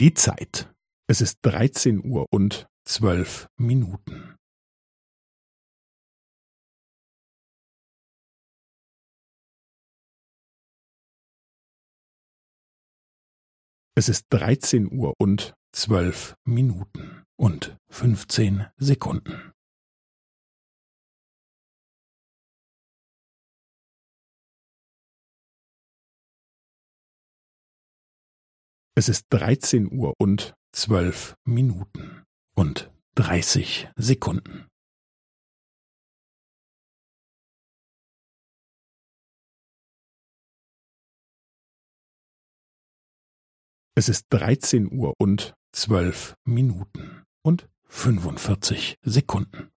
Die Zeit. Es ist dreizehn Uhr und zwölf Minuten. Es ist dreizehn Uhr und zwölf Minuten und fünfzehn Sekunden. Es ist dreizehn Uhr und zwölf Minuten und dreißig Sekunden. Es ist dreizehn Uhr und zwölf Minuten und fünfundvierzig Sekunden.